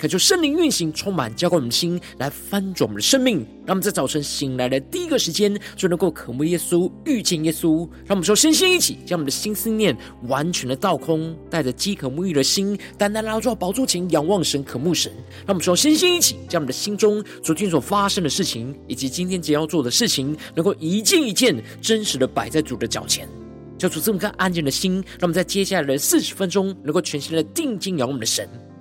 恳求圣灵运行，充满浇灌我们的心，来翻转我们的生命。让我们在早晨醒来的第一个时间，就能够渴慕耶稣、遇见耶稣。让我们说，身心一起，将我们的心思念完全的倒空，带着饥渴沐浴的心，单单拉住宝座前，仰望神、渴慕神。让我们说，身心一起，将我们的心中昨天所发生的事情，以及今天将要做的事情，能够一件一件真实的摆在主的脚前，叫主这么颗安静的心，让我们在接下来的四十分钟，能够全心的定睛仰望我们的神。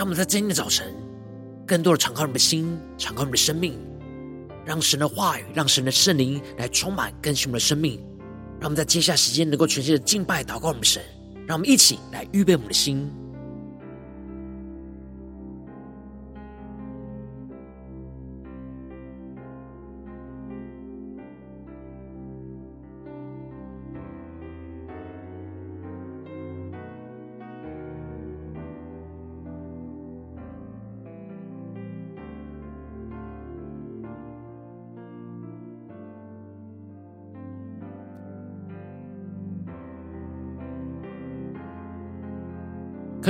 让我们在今天的早晨，更多的敞开我们的心，敞开我们的生命，让神的话语，让神的圣灵来充满更新我们的生命。让我们在接下来时间能够全心的敬拜、祷告我们的神。让我们一起来预备我们的心。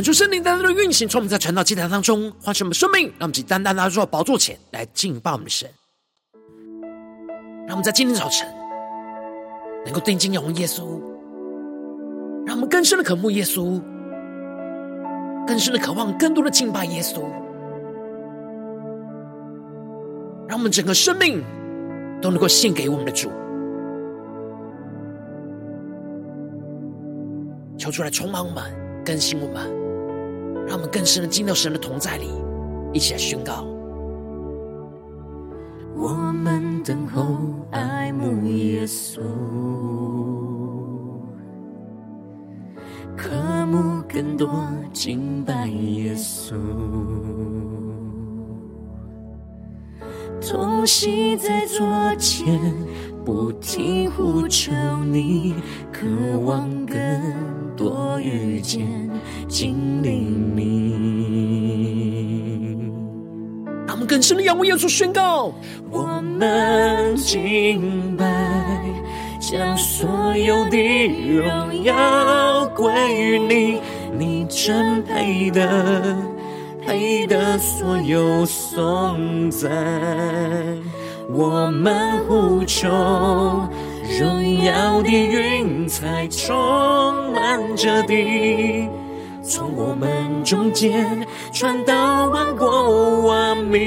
恳求圣灵单单的运行，从我们在传道祭坛当中唤醒我们生命，让我们以单单拿到宝座前来敬拜我们的神。让我们在今天早晨能够定睛仰望耶稣，让我们更深的渴慕耶稣，更深的渴望更多的敬拜耶稣，让我们整个生命都能够献给我们的主，求出来充满我们，更新我们。让我们更深的进到神的同在里，一起来宣告。我们等候爱慕耶稣，渴慕更多敬拜耶稣，同行在左前，不停呼求你，渴望更多遇见。经历你，让我们更深的仰望耶稣，宣告：我们敬拜，将所有的荣耀归于你，你真配得，配得所有颂赞。我们呼求，荣耀的云彩充满着地。从我们中间传到万国万民，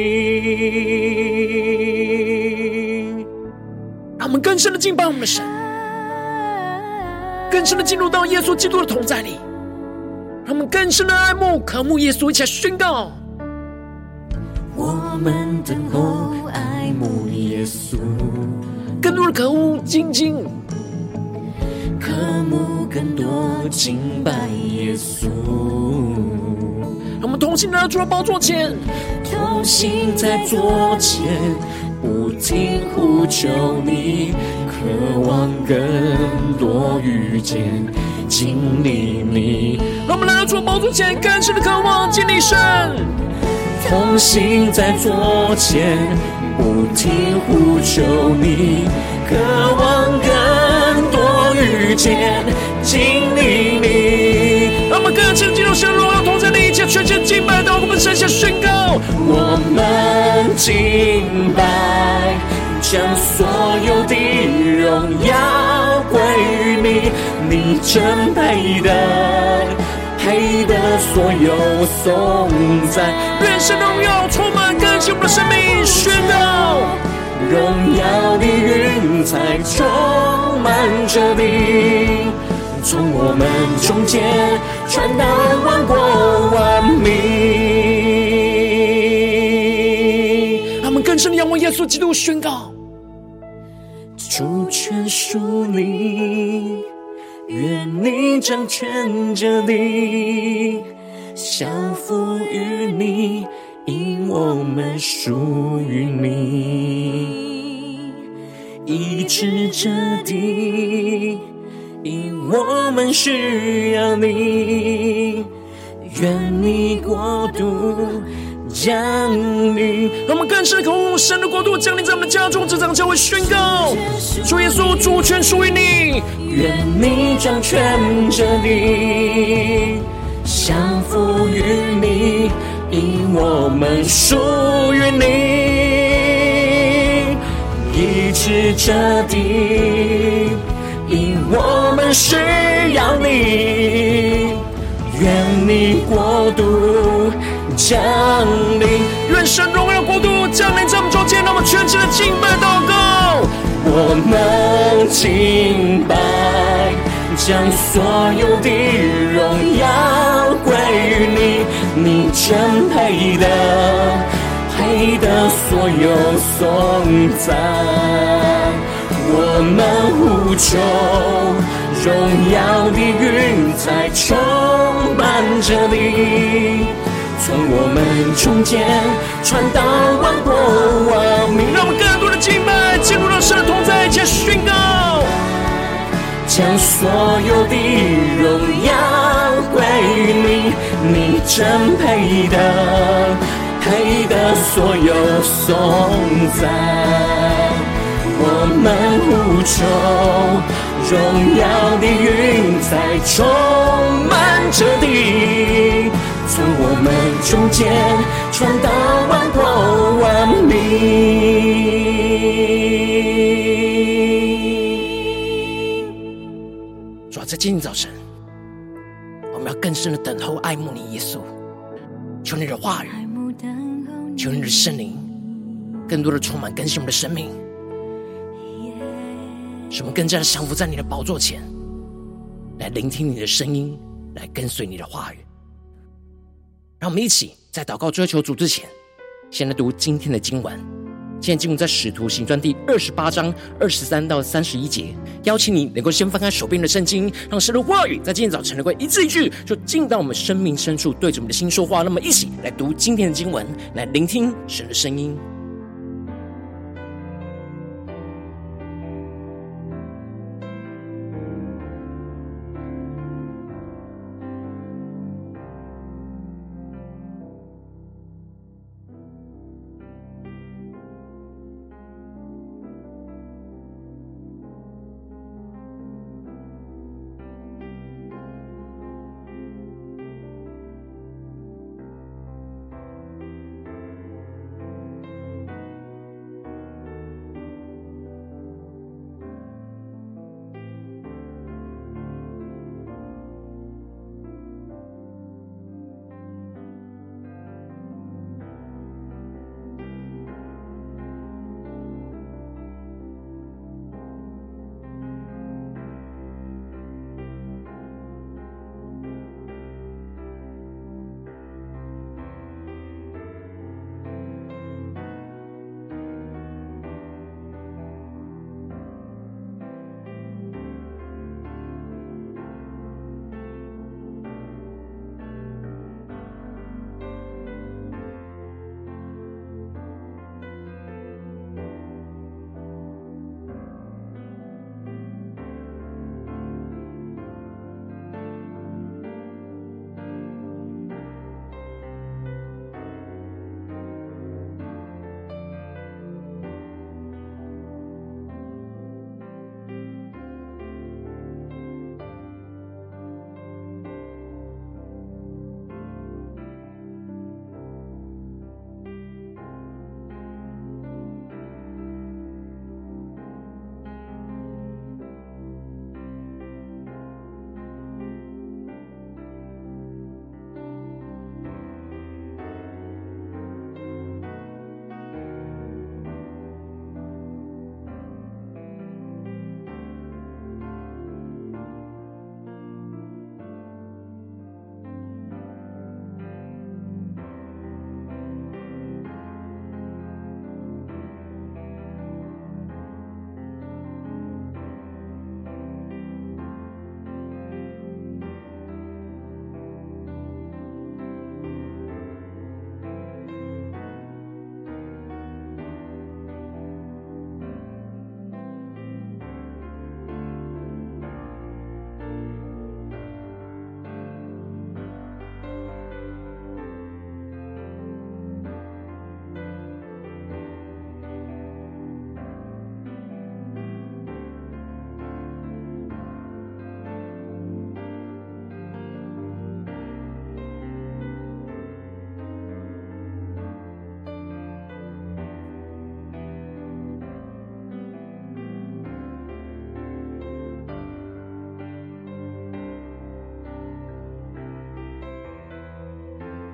让我们更深的敬拜我们的神，更深的进入到耶稣基督的同在里，让我们更深的爱慕、渴慕耶稣，一起来宣告：我们等候爱慕耶稣，更多的渴慕、精进。渴慕更多敬拜耶稣，让我们同心来到主的宝座前，同心在座前，不停呼求你，渴望更多遇见经历你。让我们来到主的宝座前，更深的渴望经历神。同心在座前，不停呼求你，渴望更多遇见经历你。让我们更深进入神荣耀同在的一切全心敬拜，到我们神下宣告：我们敬拜，将所有的荣耀归于你，你真配的。配得所有颂赞。愿神荣耀充满我们的生命，宣告荣耀的云彩充满着你，从我们中间传到万国万民。他们更深的仰望耶稣基督，宣告。主权属你，愿你掌权着地，降服于你，因我们属于你；医治这地，因我们需要你。愿你国度。降临，让我们更深的渴望神的国度降临在我们家中，这场教会宣告：主耶稣主权属于你，愿你掌权着地，降服于你，因我们属于你，医治这地，因我们需要你，愿你国度。降临，愿神荣耀国度降临在我们中间，让我们全心的敬拜祷告。我们敬拜，将所有的荣耀归于你，你真配得，配得所有颂赞。我们呼求，荣耀的云彩充满着你。从我们中间传到万国万民，让我们更将所有的荣耀归于你，你真配得，配得所有颂赞。我们呼求，荣耀的云彩充满着地。从我们中间传到万国万民。主要在今天早晨，我们要更深的等候爱慕你，耶稣。求你的话语，求你的圣灵，更多的充满更新我们的生命，使我们更加的降服在你的宝座前，来聆听你的声音，来跟随你的话语。让我们一起在祷告追求主之前，先来读今天的经文。现在进入在《使徒行传》第二十八章二十三到三十一节。邀请你能够先翻开手边的圣经，让神的话语在今天早晨能够一字一句，就进到我们生命深处，对着我们的心说话。那么，一起来读今天的经文，来聆听神的声音。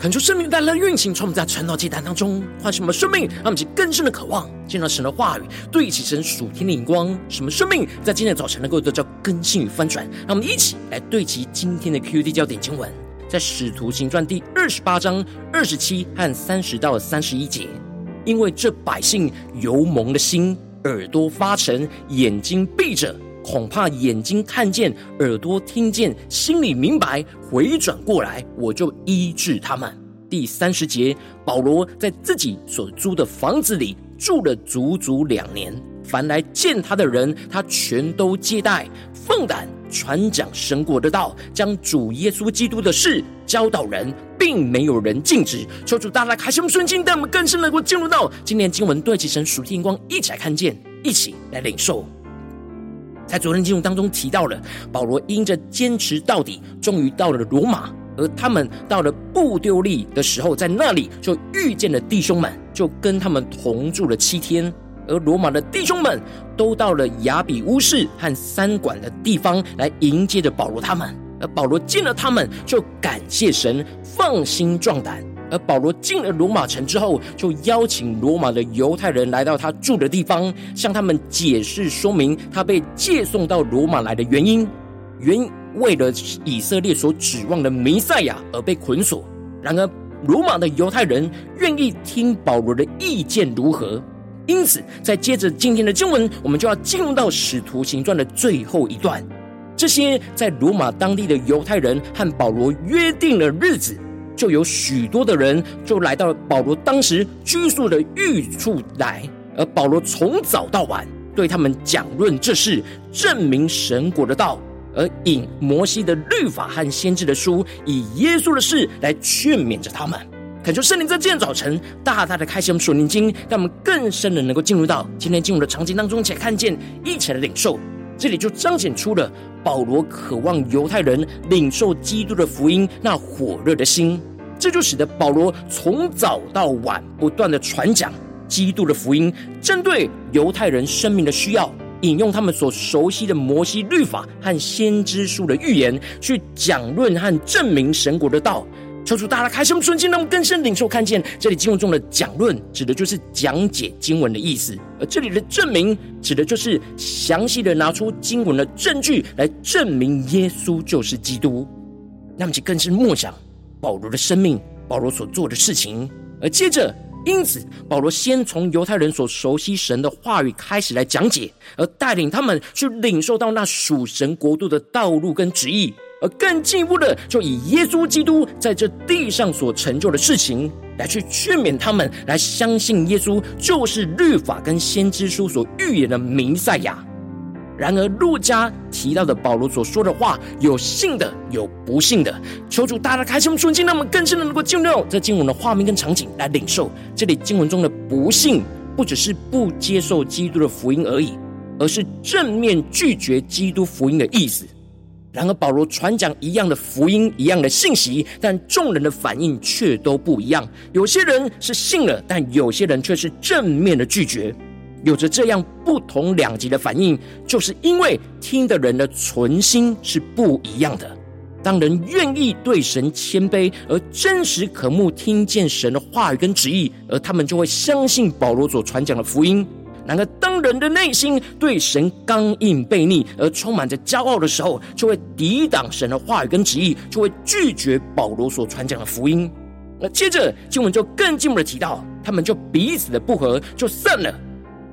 恳求生命带来运行，从我们在传道祭坛当中唤醒我们生命，让我们起更深的渴望见到神的话语，对齐神属天的眼光。什么生命在今天的早晨能够得到更新与翻转？让我们一起来对齐今天的 QD 焦点经文，在使徒行传第二十八章二十七和三十到三十一节。因为这百姓油蒙的心，耳朵发沉，眼睛闭着。恐怕眼睛看见，耳朵听见，心里明白，回转过来，我就医治他们。第三十节，保罗在自己所租的房子里住了足足两年，凡来见他的人，他全都接待，放胆传讲神国的道，将主耶稣基督的事教导人，并没有人禁止。求主大大开启我们顺境，带我们更深能够进入到今天经文对齐神属天光，一起来看见，一起来领受。在昨天经文当中提到了，保罗因着坚持到底，终于到了罗马。而他们到了布丢利的时候，在那里就遇见了弟兄们，就跟他们同住了七天。而罗马的弟兄们都到了亚比乌市和三馆的地方来迎接着保罗他们。而保罗见了他们，就感谢神，放心壮胆。而保罗进了罗马城之后，就邀请罗马的犹太人来到他住的地方，向他们解释说明他被借送到罗马来的原因，原为了以色列所指望的弥赛亚而被捆锁。然而，罗马的犹太人愿意听保罗的意见如何？因此，在接着今天的经文，我们就要进入到使徒行传的最后一段。这些在罗马当地的犹太人和保罗约定了日子。就有许多的人就来到了保罗当时居住的寓处来，而保罗从早到晚对他们讲论这事，证明神国的道，而引摩西的律法和先知的书，以耶稣的事来劝勉着他们。恳求圣灵在今天早晨大大的开启我们属灵经，让我们更深的能够进入到今天进入的场景当中，且看见一起来领受。这里就彰显出了保罗渴望犹太人领受基督的福音那火热的心。这就使得保罗从早到晚不断的传讲基督的福音，针对犹太人生命的需要，引用他们所熟悉的摩西律法和先知书的预言，去讲论和证明神国的道。求主大家开什么瞬间，让我们更深领受看见这里经文中的讲论，指的就是讲解经文的意思；而这里的证明，指的就是详细的拿出经文的证据来证明耶稣就是基督。那么，就更是默想。保罗的生命，保罗所做的事情，而接着，因此，保罗先从犹太人所熟悉神的话语开始来讲解，而带领他们去领受到那属神国度的道路跟旨意，而更进一步的，就以耶稣基督在这地上所成就的事情，来去劝勉他们，来相信耶稣就是律法跟先知书所预言的弥赛亚。然而，路加提到的保罗所说的话，有信的，有不信的。求主大大开心我们属灵，让我们更深的能够进入这经文的画面跟场景来领受。这里经文中的不信，不只是不接受基督的福音而已，而是正面拒绝基督福音的意思。然而，保罗传讲一样的福音，一样的信息，但众人的反应却都不一样。有些人是信了，但有些人却是正面的拒绝。有着这样不同两极的反应，就是因为听的人的存心是不一样的。当人愿意对神谦卑而真实渴慕听见神的话语跟旨意，而他们就会相信保罗所传讲的福音。然而，当人的内心对神刚硬悖逆而充满着骄傲的时候，就会抵挡神的话语跟旨意，就会拒绝保罗所传讲的福音。那接着经文就更进一步的提到，他们就彼此的不和，就散了。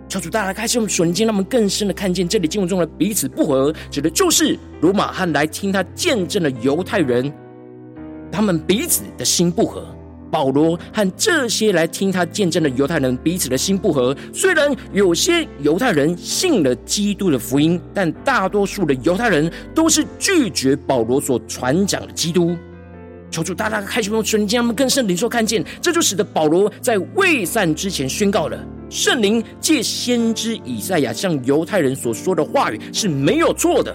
求主大家开启我们属灵经，让我们更深的看见这里经文中的彼此不和，指的就是罗马汉来听他见证的犹太人，他们彼此的心不和。保罗和这些来听他见证的犹太人彼此的心不和。虽然有些犹太人信了基督的福音，但大多数的犹太人都是拒绝保罗所传讲的基督。求主大大开启我们属灵经，让我们跟圣灵说看见，这就使得保罗在未散之前宣告了。圣灵借先知以赛亚向犹太人所说的话语是没有错的。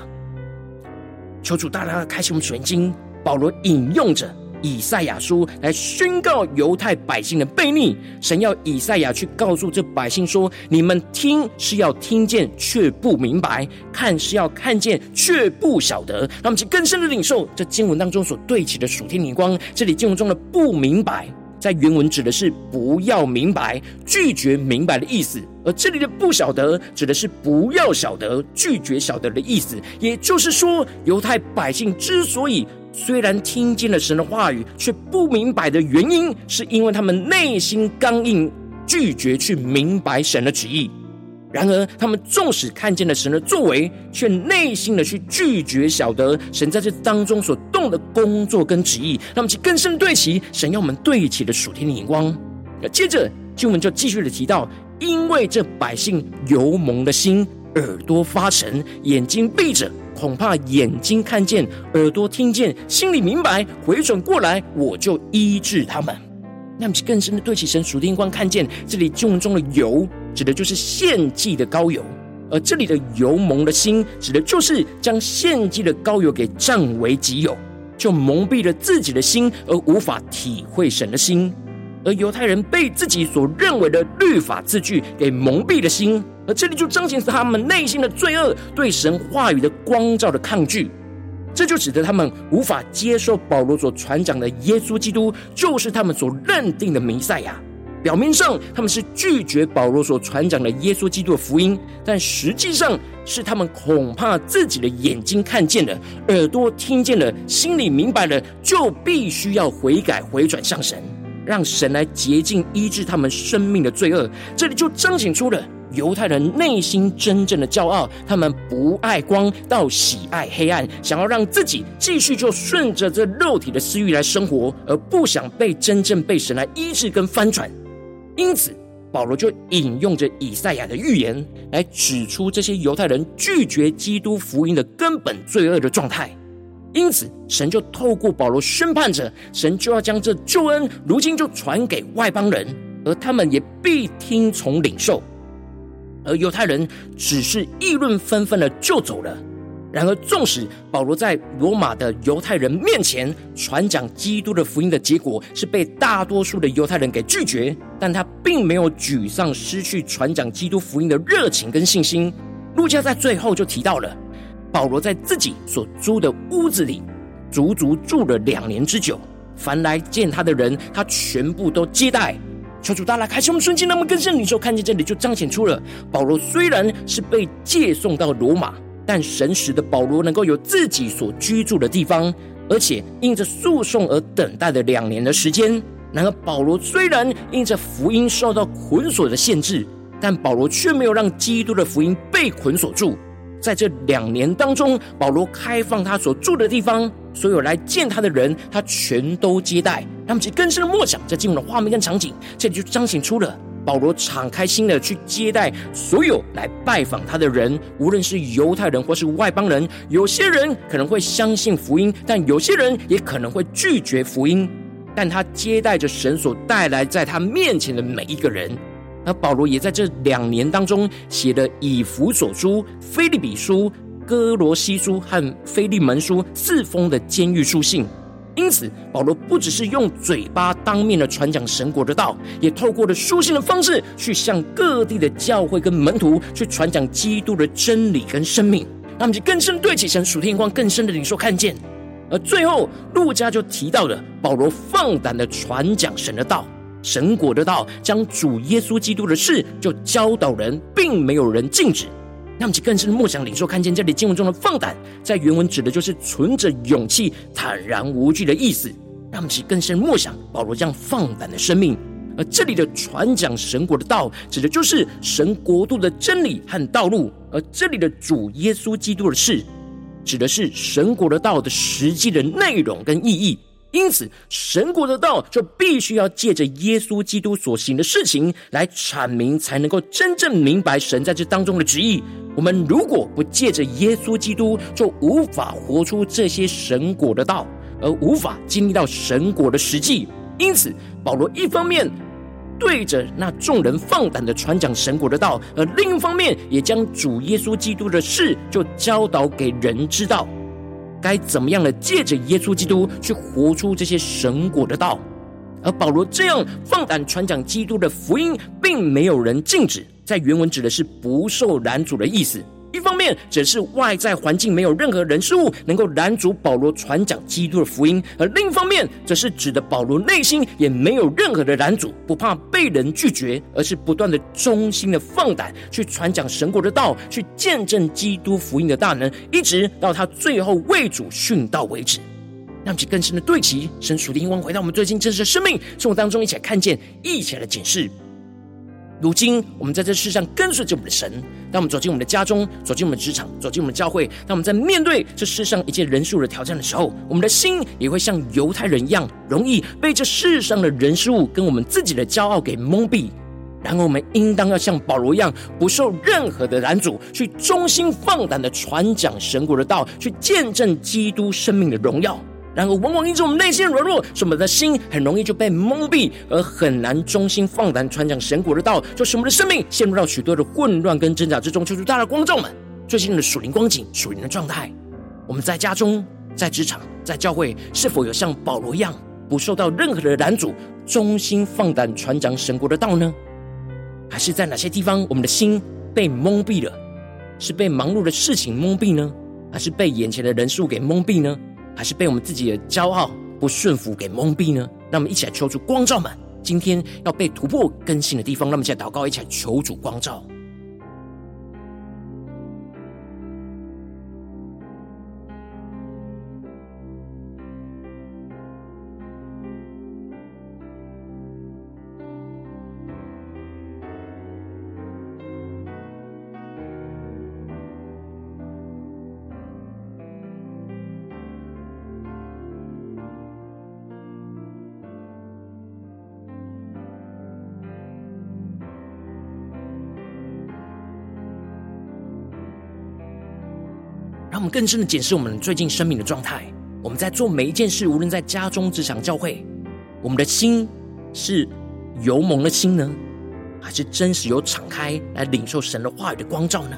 求主大大开启我们属灵经，保罗引用着以赛亚书来宣告犹太百姓的悖逆。神要以赛亚去告诉这百姓说：“你们听是要听见，却不明白；看是要看见，却不晓得。”那么，其更深的领受这经文当中所对齐的属天灵光。这里经文中的“不明白”在原文指的是不要明白、拒绝明白的意思，而这里的“不晓得”指的是不要晓得、拒绝晓得的意思。也就是说，犹太百姓之所以虽然听见了神的话语，却不明白的原因，是因为他们内心刚硬，拒绝去明白神的旨意。然而，他们纵使看见了神的作为，却内心的去拒绝晓得神在这当中所动的工作跟旨意。那么，其更深对齐神要我们对齐的属天的眼光。那接着经文就继续的提到，因为这百姓油蒙的心，耳朵发沉，眼睛闭着，恐怕眼睛看见，耳朵听见，心里明白，回转过来，我就医治他们。那么，其更深的对齐神属天眼光，看见这里经文中的油。指的就是献祭的膏油，而这里的油蒙的心，指的就是将献祭的膏油给占为己有，就蒙蔽了自己的心，而无法体会神的心。而犹太人被自己所认为的律法字句给蒙蔽了心，而这里就彰显出他们内心的罪恶，对神话语的光照的抗拒。这就使得他们无法接受保罗所传讲的耶稣基督，就是他们所认定的弥赛亚。表面上他们是拒绝保罗所传讲的耶稣基督的福音，但实际上是他们恐怕自己的眼睛看见了，耳朵听见了，心里明白了，就必须要悔改回转向神，让神来洁净医治他们生命的罪恶。这里就彰显出了犹太人内心真正的骄傲，他们不爱光，到喜爱黑暗，想要让自己继续就顺着这肉体的私欲来生活，而不想被真正被神来医治跟翻转。因此，保罗就引用着以赛亚的预言来指出这些犹太人拒绝基督福音的根本罪恶的状态。因此，神就透过保罗宣判着，神就要将这救恩如今就传给外邦人，而他们也必听从领受。而犹太人只是议论纷纷的就走了。然而，纵使保罗在罗马的犹太人面前传讲基督的福音的结果是被大多数的犹太人给拒绝，但他并没有沮丧，失去传讲基督福音的热情跟信心。路加在最后就提到了，保罗在自己所租的屋子里足足住了两年之久，凡来见他的人，他全部都接待。求主大大开启我们瞬间，那么更深领受，看见这里就彰显出了保罗虽然是被借送到罗马。但神使的保罗能够有自己所居住的地方，而且因着诉讼而等待了两年的时间。然而，保罗虽然因着福音受到捆锁的限制，但保罗却没有让基督的福音被捆锁住。在这两年当中，保罗开放他所住的地方，所有来见他的人，他全都接待。他们其更深的默想，在进入的画面跟场景，这里就彰显出了。保罗敞开心的去接待所有来拜访他的人，无论是犹太人或是外邦人。有些人可能会相信福音，但有些人也可能会拒绝福音。但他接待着神所带来在他面前的每一个人。而保罗也在这两年当中写了以弗所书、腓利比书、哥罗西书和腓利门书四封的监狱书信。因此，保罗不只是用嘴巴当面的传讲神国的道，也透过了书信的方式去向各地的教会跟门徒去传讲基督的真理跟生命，让我们就更深对起神属天光更深的领受看见。而最后，路加就提到了保罗放胆的传讲神的道、神国的道，将主耶稣基督的事就教导人，并没有人禁止。让我们更深默想领受，看见这里经文中的放胆，在原文指的就是存着勇气、坦然无惧的意思。让我们更深默想保罗这样放胆的生命。而这里的传讲神国的道，指的就是神国度的真理和道路；而这里的主耶稣基督的事，指的是神国的道的实际的内容跟意义。因此，神国的道就必须要借着耶稣基督所行的事情来阐明，才能够真正明白神在这当中的旨意。我们如果不借着耶稣基督，就无法活出这些神国的道，而无法经历到神国的实际。因此，保罗一方面对着那众人放胆的传讲神国的道，而另一方面也将主耶稣基督的事就教导给人知道。该怎么样的借着耶稣基督去活出这些神果的道。而保罗这样放胆传讲基督的福音，并没有人禁止，在原文指的是不受拦阻的意思。一方面，只是外在环境没有任何人事物能够拦阻保罗传讲基督的福音；而另一方面，则是指的保罗内心也没有任何的拦阻，不怕被人拒绝，而是不断的忠心的放胆去传讲神国的道，去见证基督福音的大能，一直到他最后为主殉道为止。让其更深的对齐神属灵光，回到我们最近真实的生命生活当中，一起来看见，一起来检视。如今，我们在这世上跟随着我们的神。当我们走进我们的家中，走进我们的职场，走进我们的教会，当我们在面对这世上一切人数的挑战的时候，我们的心也会像犹太人一样，容易被这世上的人事物跟我们自己的骄傲给蒙蔽。然而，我们应当要像保罗一样，不受任何的拦阻，去忠心放胆的传讲神国的道，去见证基督生命的荣耀。然而，往往因着我们内心软弱，使我们的心很容易就被蒙蔽，而很难忠心放胆传讲神国的道，就使我们的生命陷入到许多的混乱跟挣扎之中。求主大的光照们最近的属灵光景、属灵的状态。我们在家中、在职场、在教会，是否有像保罗一样，不受到任何的拦阻，忠心放胆传讲神国的道呢？还是在哪些地方，我们的心被蒙蔽了？是被忙碌的事情蒙蔽呢？还是被眼前的人数给蒙蔽呢？还是被我们自己的骄傲不顺服给蒙蔽呢？让我们一起来求主光照们，今天要被突破更新的地方。让我们一起来祷告，一起来求主光照。更深的检视我们最近生命的状态。我们在做每一件事，无论在家中、职场、教会，我们的心是油蒙的心呢，还是真实有敞开来领受神的话语的光照呢？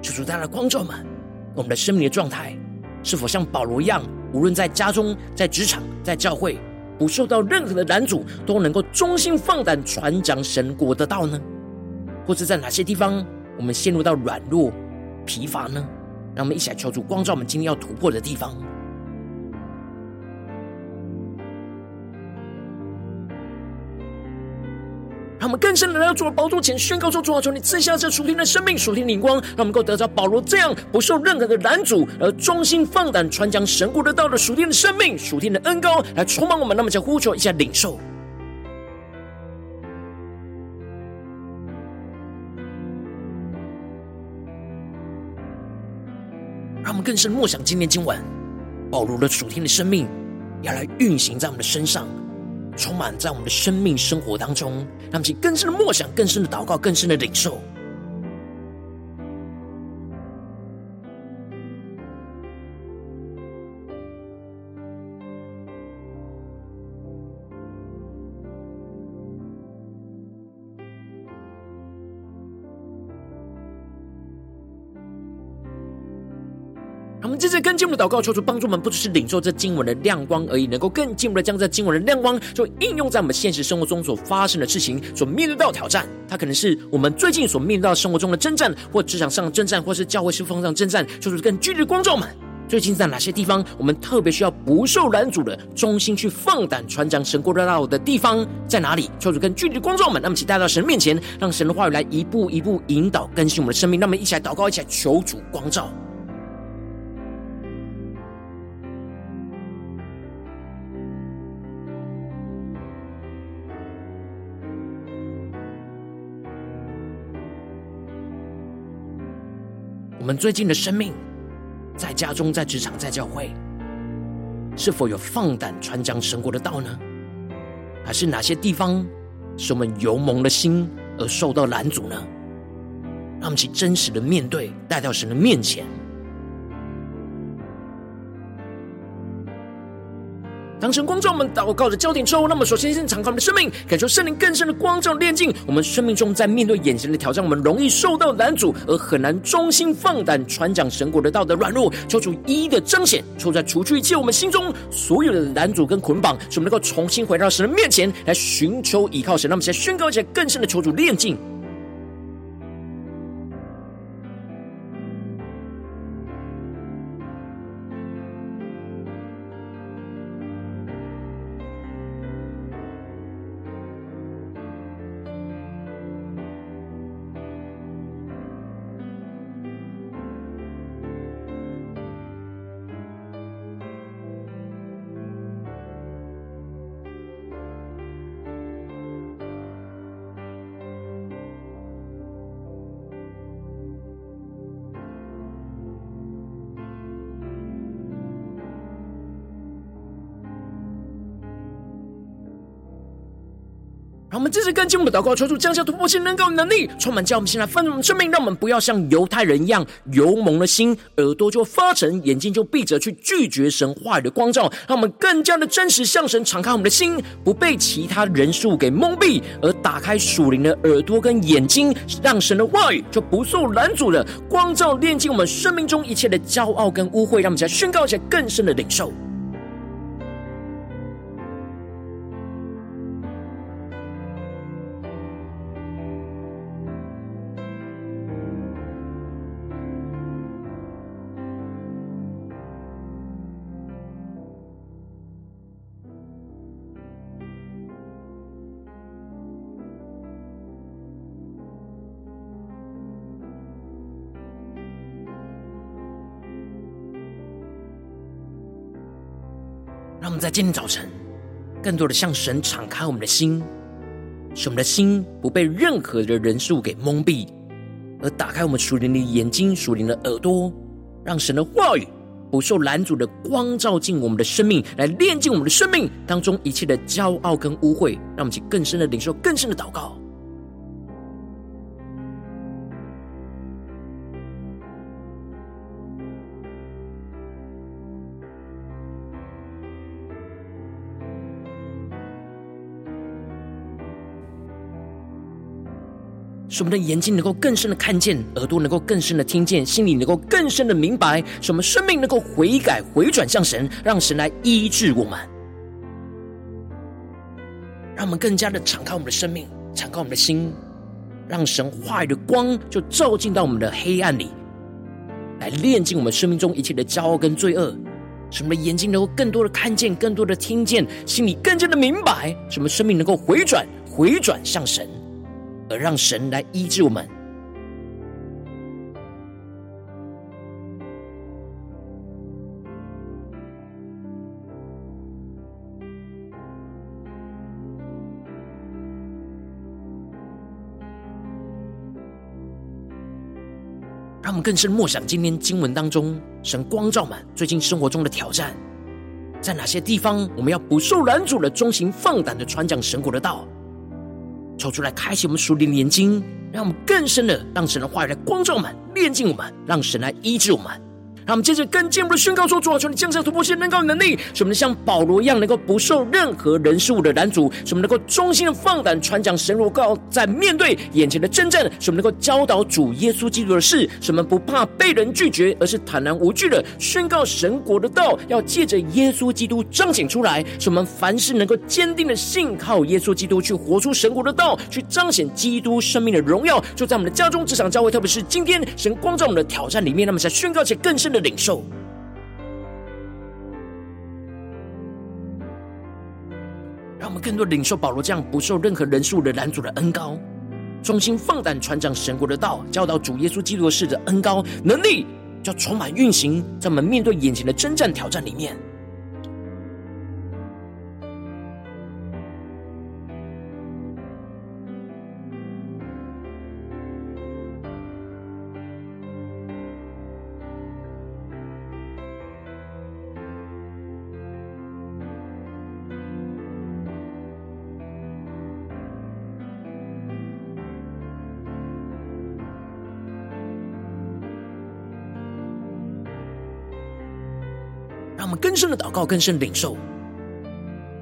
求主带来光照们，我们的生命的状态是否像保罗一样，无论在家中、在职场、在教会，不受到任何的拦阻，都能够忠心放胆传讲神国的道呢？或者在哪些地方，我们陷入到软弱、疲乏呢？让我们一起来求主光照我们今天要突破的地方。让我们更深的来到主的宝座前宣告说：主啊，求你赐下这属天的生命、属天的灵光，让我们够得着保罗这样不受任何的拦阻而忠心放胆传讲神国的道的属天的生命、属天的恩膏来充满我们。那么，就呼求一下领受。更深默想今天今晚暴露了主天的生命，要来运行在我们的身上，充满在我们的生命生活当中。让其更深的默想，更深的祷告，更深的领受。这次更进一步的祷告，求主帮助我们，不只是领受这经文的亮光而已，能够更进一步的将这经文的亮光，就应用在我们现实生活中所发生的事情，所面对到挑战。它可能是我们最近所面对到生活中的征战，或职场上的征战，或是教会事奉上的征战。求主更具体的光照们，最近在哪些地方，我们特别需要不受拦阻的，忠心去放胆传讲神国的道的地方在哪里？求主更具体的光照们，那么请带到神面前，让神的话语来一步一步引导更新我们的生命。那么一起来祷告，一起来求主光照。我们最近的生命，在家中、在职场、在教会，是否有放胆穿江神国的道呢？还是哪些地方是我们油蒙的心而受到拦阻呢？让我们去真实的面对，带到神的面前。当神光照我们祷告的焦点之后，那么首先先敞开我们的生命，感受圣灵更深的光照炼净我们生命中，在面对眼前的挑战，我们容易受到拦阻，而很难忠心放胆传讲神国的道的软弱，求主一一的彰显，求在除去一切我们心中所有的拦阻跟捆绑，使我们能够重新回到神的面前来寻求依靠神。那么现在宣告一下，更深的求主炼净。我们继续跟进我们的祷告，求主降下突破性、能够能力，充满叫我们现在丰我们生命。让我们不要像犹太人一样，油蒙了心，耳朵就发沉，眼睛就闭着，去拒绝神话语的光照。让我们更加的真实向神敞开我们的心，不被其他人数给蒙蔽，而打开属灵的耳朵跟眼睛，让神的话语就不受拦阻的光照，炼净我们生命中一切的骄傲跟污秽。让我们再宣告一下更深的领受。今天早晨，更多的向神敞开我们的心，使我们的心不被任何的人事物给蒙蔽，而打开我们属灵的眼睛、属灵的耳朵，让神的话语不受拦阻的光照进我们的生命，来炼净我们的生命当中一切的骄傲跟污秽。让我们去更深的领受、更深的祷告。使我们的眼睛能够更深的看见，耳朵能够更深的听见，心里能够更深的明白，使我们生命能够悔改回转向神，让神来医治我们，让我们更加的敞开我们的生命，敞开我们的心，让神话语的光就照进到我们的黑暗里，来炼净我们生命中一切的骄傲跟罪恶，使我们的眼睛能够更多的看见，更多的听见，心里更加的明白，使我们生命能够回转回转向神。而让神来医治我们，让我们更深默想今天经文当中，神光照满最近生活中的挑战，在哪些地方我们要不受拦阻的忠心放胆的传讲神国的道。抽出来，开启我们属灵的眼睛，让我们更深的让神的话语来光照我们、炼净我们，让神来医治我们。让我们接着更进一步的宣告说：主啊，求你降下突破性、能高能力，使我们像保罗一样，能够不受任何人事物的拦阻，使我们能够忠心的放胆传讲神国告，在面对眼前的征战，使我们能够教导主耶稣基督的事，使我们不怕被人拒绝，而是坦然无惧的宣告神国的道，要借着耶稣基督彰显出来，使我们凡事能够坚定的信靠耶稣基督，去活出神国的道，去彰显基督生命的荣耀。就在我们的家中、职场、教会，特别是今天神光照我们的挑战里面，那么在宣告且更深的。领受，让我们更多领受保罗这样不受任何人数的拦阻的恩膏，忠心放胆传讲神国的道，教导主耶稣基督的事的恩高能力，就充满运行在我们面对眼前的征战挑战里面。让我们更深的祷告，更深的领受，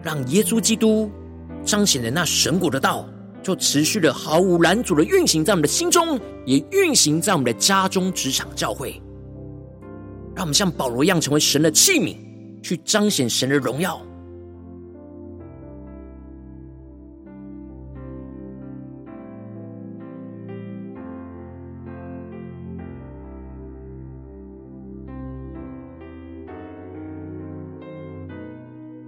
让耶稣基督彰显的那神国的道，就持续的毫无拦阻的运行在我们的心中，也运行在我们的家中、职场、教会。让我们像保罗一样，成为神的器皿，去彰显神的荣耀。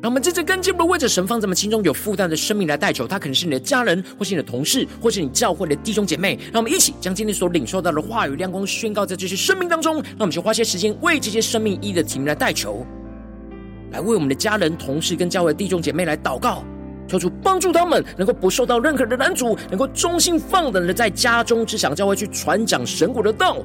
让我们接着跟进，不为着神放在我们心中有负担的生命来代求，他可能是你的家人，或是你的同事，或是你教会的弟兄姐妹。让我们一起将今天所领受到的话语亮光宣告在这些生命当中。让我们就花些时间为这些生命一的题目来代求，来为我们的家人、同事跟教会的弟兄姐妹来祷告，求主帮助他们能够不受到任何的拦阻，能够忠心放胆的在家中、职场、教会去传讲神国的道。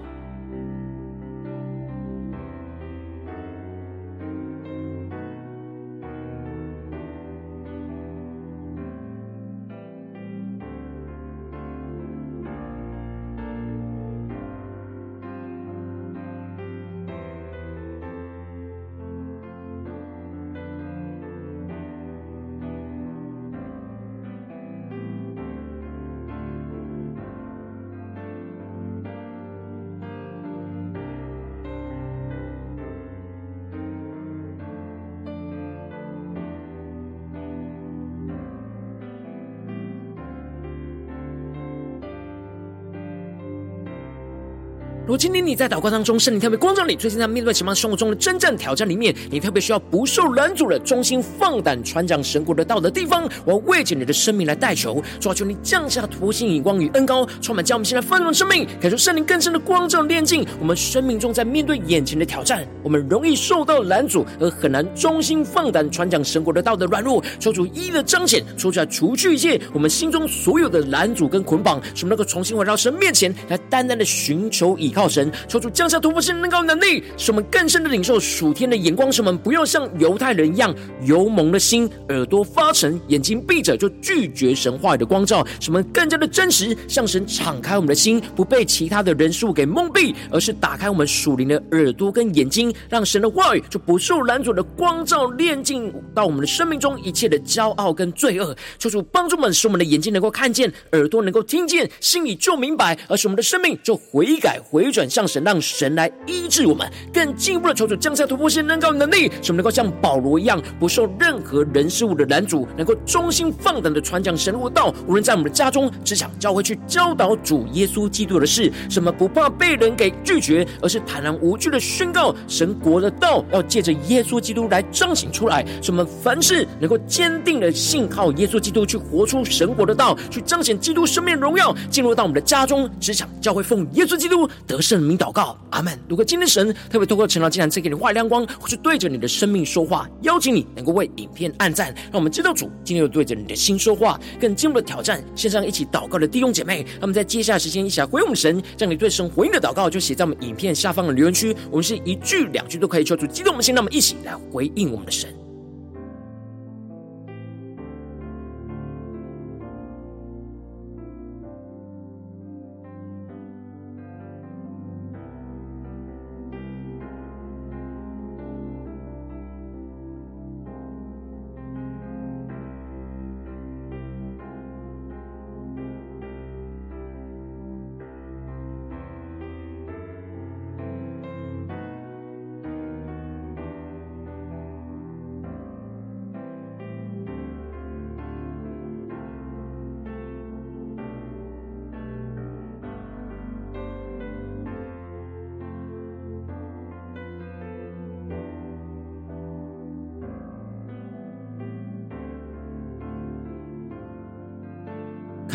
如今天你在祷告当中，圣灵特别光照你，最近在面对什么生活中的征战挑战里面，你特别需要不受拦阻的忠心放胆传讲神国的道的地方，我要为着你的生命来代求，抓住，你降下突破性眼光与恩膏，充满将我们现在丰盛的生命，感受圣灵更深的光照炼净我们生命中在面对眼前的挑战，我们容易受到拦阻而很难忠心放胆传讲神国的道的软弱，求主一一的彰显，说出来除去一切我们心中所有的拦阻跟捆绑，使我们能够重新回到神面前来单单的寻求以。靠神，求主降下突破性能高能力，使我们更深的领受属天的眼光，使我们不要像犹太人一样油蒙了心，耳朵发沉，眼睛闭着就拒绝神话语的光照，使我们更加的真实，向神敞开我们的心，不被其他的人数给蒙蔽，而是打开我们属灵的耳朵跟眼睛，让神的话语就不受拦阻的光照炼净到我们的生命中一切的骄傲跟罪恶。求主帮助们，使我们的眼睛能够看见，耳朵能够听见，心里就明白，而使我们的生命就悔改回。回转向神，让神来医治我们，更进一步的求主降下突破性能高能力，使我们能够像保罗一样，不受任何人事物的拦阻，能够忠心放胆的传讲神的道。无论在我们的家中、职场、教会去教导主耶稣基督的事，什么不怕被人给拒绝，而是坦然无惧的宣告神国的道，要借着耶稣基督来彰显出来。什么凡事能够坚定的信靠耶稣基督，去活出神国的道，去彰显基督生命荣耀，进入到我们的家中、职场、教会，奉耶稣基督得得胜名祷告，阿门。如果今天神特别透过陈老竟然赐给你话语亮光，或是对着你的生命说话，邀请你能够为影片按赞，让我们知道主今天又对着你的心。说话，更进一步的挑战。线上一起祷告的弟兄姐妹，那么在接下来时间一起来回应我们神，将你对神回应的祷告就写在我们影片下方的留言区，我们是一句两句都可以求主激动我们心，让我们一起来回应我们的神。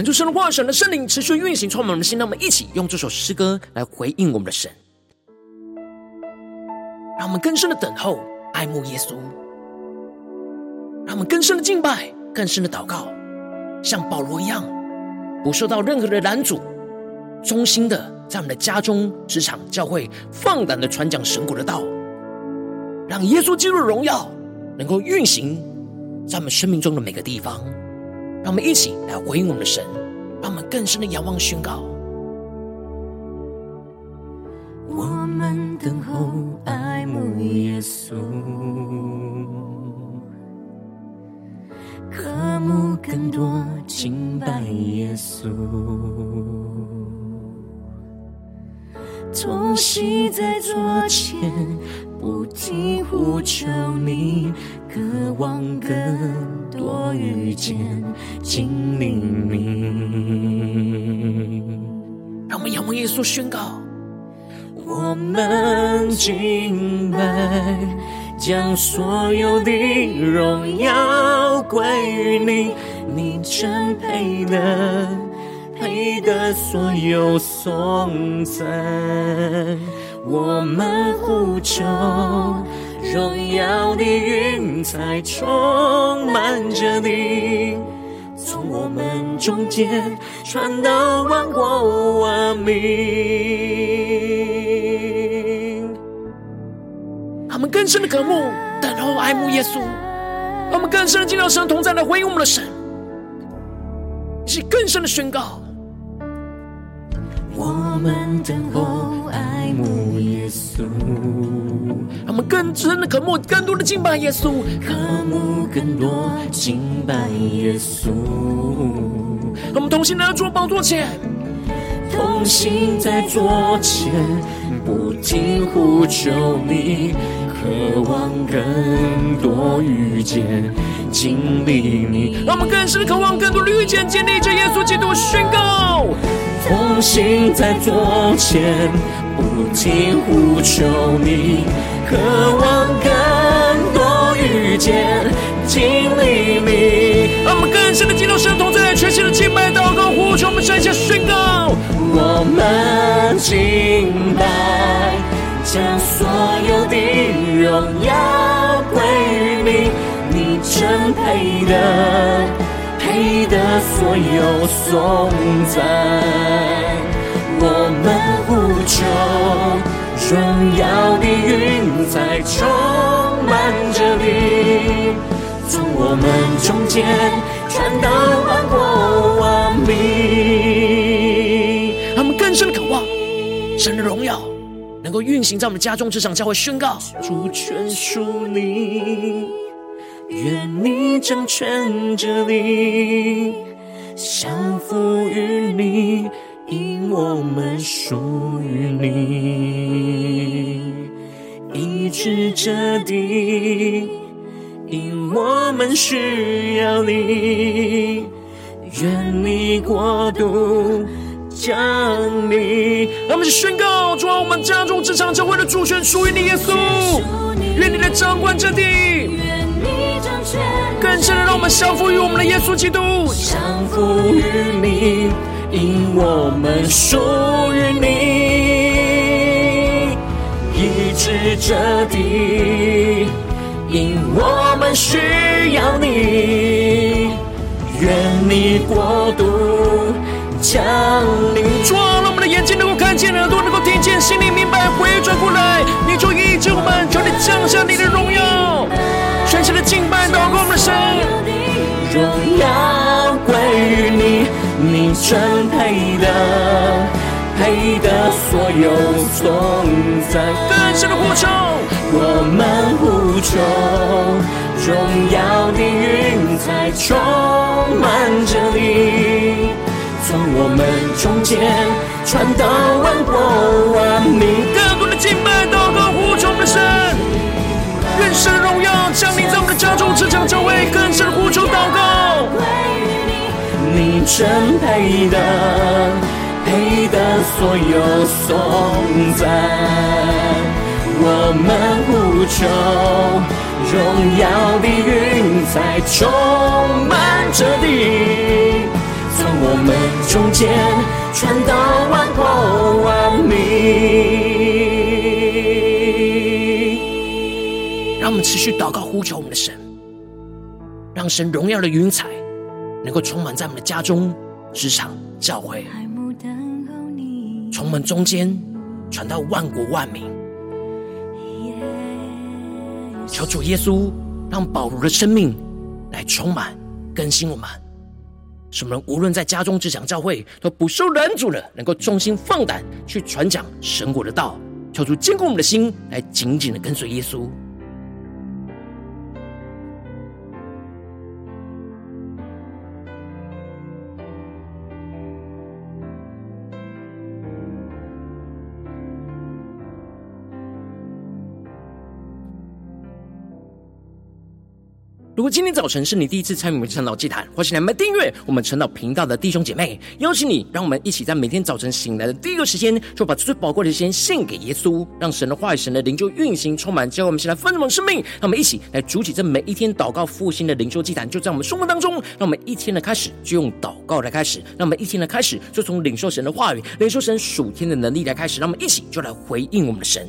恳求神的话、神的圣灵持续运行，充满我们的心。让我们一起用这首诗歌来回应我们的神，让我们更深的等候、爱慕耶稣，让我们更深的敬拜、更深的祷告，像保罗一样，不受到任何的拦阻，忠心的在我们的家中、职场、教会，放胆的传讲神国的道，让耶稣基督的荣耀能够运行在我们生命中的每个地方。让我们一起来回应我们的神，让我们更深的仰望宣告。我们等候爱慕耶稣，更多敬拜耶稣。痛惜在桌前，不停呼求你，渴望更多遇见经历你。让我们仰望耶稣宣告。我们敬拜，将所有的荣耀归于你，你真配得，配得所有颂赞。我们呼求，荣耀的云彩充满着你，从我们中间传到万国万民。他们更深的渴慕，等候爱慕耶稣；他们更深的进到神同在来回应我们的神，是更深的宣告。我们等候爱慕耶稣，我们更深的渴慕，更多的敬拜耶稣，渴慕更多敬拜耶稣。我们同心来到主宝座前，同心在桌前，不停呼求你。渴望更多遇见、经历你，让我们更深的渴望更多的遇见、经历着耶稣基督宣告。同行在桌前，不停呼求你，渴望更多遇见、经历你。让我们更深的进入神同在，全新的敬拜、祷告、呼求，我们向下宣告。我们敬拜。将所有的荣耀归于你，你真配得，有颂赞。我们呼求，荣耀的云彩充满着你，从我们中间传到万国万民。他们更深的渴望神的荣耀。能够运行在我们家中，这场教会宣告：主权属你，愿你掌权着你，降服于你，因我们属于你；医治这地，因我们需要你。愿你国度。将你，让我们宣告，主啊，我们家中这场教会的主权属于你，耶稣。愿你来掌管这地，愿你，更深的让我们降服于我们的耶稣基督，降服于你，因我们属于你，医治这地，因我们需要你，愿你国度。降临，主啊，让我们的眼睛能够看见，耳朵能够听见，心里明白，回转过来，你就医治我们，求你降下你的荣耀，的敬拜，祷告我们的神，荣耀归于你，你真配得，配得所有颂赞。更深的呼求，我们呼求，荣耀的云彩充满着你。从我们中间传到万国万民，更多的敬拜、教会更深呼求祷告。你真配得，配得所有颂赞。我们呼求，荣耀的云彩充满着地。从我们中间传到万国万民，让我们持续祷告呼求我们的神，让神荣耀的云彩能够充满在我们的家中、职场、教会，从我们中间传到万国万民。求主耶稣让保罗的生命来充满更新我们。使我们无论在家中、职场、教会，都不受拦阻了，能够忠心放胆去传讲神国的道，求主坚固我们的心，来紧紧的跟随耶稣。如果今天早晨是你第一次参与我们晨祷祭坛，或是你们订阅我们晨祷频道的弟兄姐妹，邀请你，让我们一起在每天早晨醒来的第一个时间，就把最宝贵的时间献给耶稣，让神的话语、神的灵就运行充满，教会我们先来分盛生命。让我们一起来筑起这每一天祷告复兴的灵修祭坛，就在我们生活当中。让我们一天的开始就用祷告来开始，让我们一天的开始就从领受神的话语、领受神属天的能力来开始。让我们一起就来回应我们的神。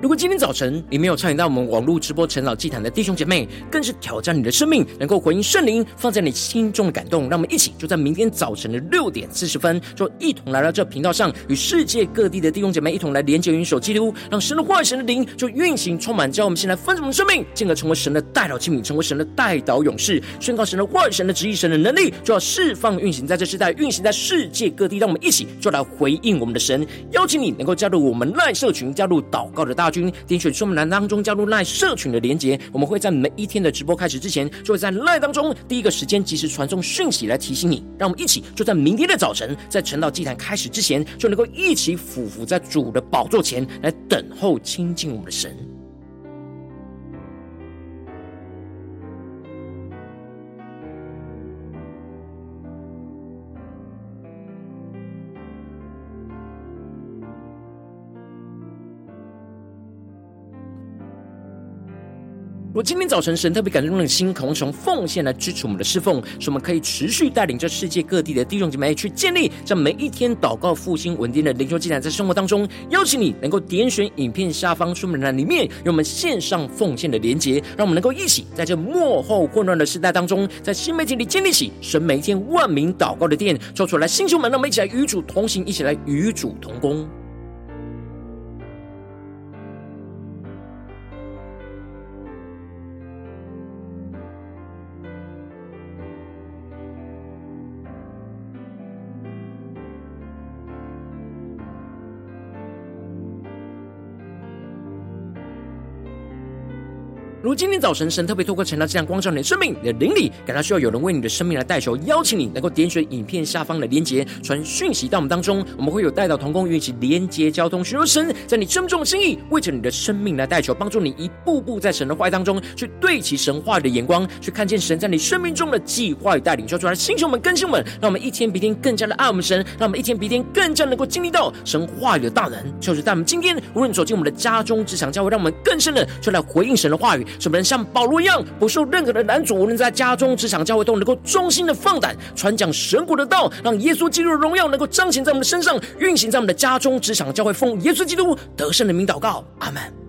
如果今天早晨你没有参与到我们网络直播晨祷祭坛的弟兄姐妹，更是挑战你的生命，能够回应圣灵放在你心中的感动。让我们一起就在明天早晨的六点四十分，就一同来到这频道上，与世界各地的弟兄姐妹一同来连接、云手基督，让神的话语、神的灵就运行充满，叫我们先来分盛我们生命，进而成为神的代祷器皿，成为神的代祷勇士，宣告神的话语、神的旨意、神的能力，就要释放运行在这世代，运行在世界各地。让我们一起就来回应我们的神，邀请你能够加入我们赖社群，加入祷告的大军，点选说明栏当中加入赖社群的连结，我们会在每一天的直播开始之前，就会在赖当中第一个时间及时传送讯息来提醒你。让我们一起就在明天的早晨，在晨祷祭坛开始之前，就能够一起俯伏在主的宝座前来等候亲近我们的神。我今天早晨，神特别感动的心，渴望从奉献来支持我们的侍奉，使我们可以持续带领这世界各地的弟兄姐妹去建立这每一天祷告复兴稳定的灵修进展，在生活当中，邀请你能够点选影片下方说明栏里面有我们线上奉献的连结，让我们能够一起在这幕后混乱的时代当中，在新媒体里建立起神每一天万名祷告的殿，做出来星球们，让我们一起来与主同行，一起来与主同工。如今天早晨，神特别透过晨祷这样光照你的生命，你的灵里感到需要有人为你的生命来代求，邀请你能够点选影片下方的连结，传讯息到我们当中，我们会有代祷同工与你一起连接交通，寻求神在你生命中的心意，为着你的生命来代求，帮助你一步步在神的话语。当中去对齐神话语。的眼光，去看见神在你生命中的计划与带领，说出来，弟兄们、更新们，让我们一天比一天更加的爱我们神，让我们一天比一天更加能够经历到神话语。的大能，就是在我们今天无论走进我们的家中、职场、教会，让我们更深的就来回应神的话语。什么人像保罗一样，不受任何的难主，无论在家中、职场、教会，都能够忠心的放胆传讲神国的道，让耶稣基督的荣耀能够彰显在我们的身上，运行在我们的家中、职场、教会，奉耶稣基督得胜的名祷告，阿门。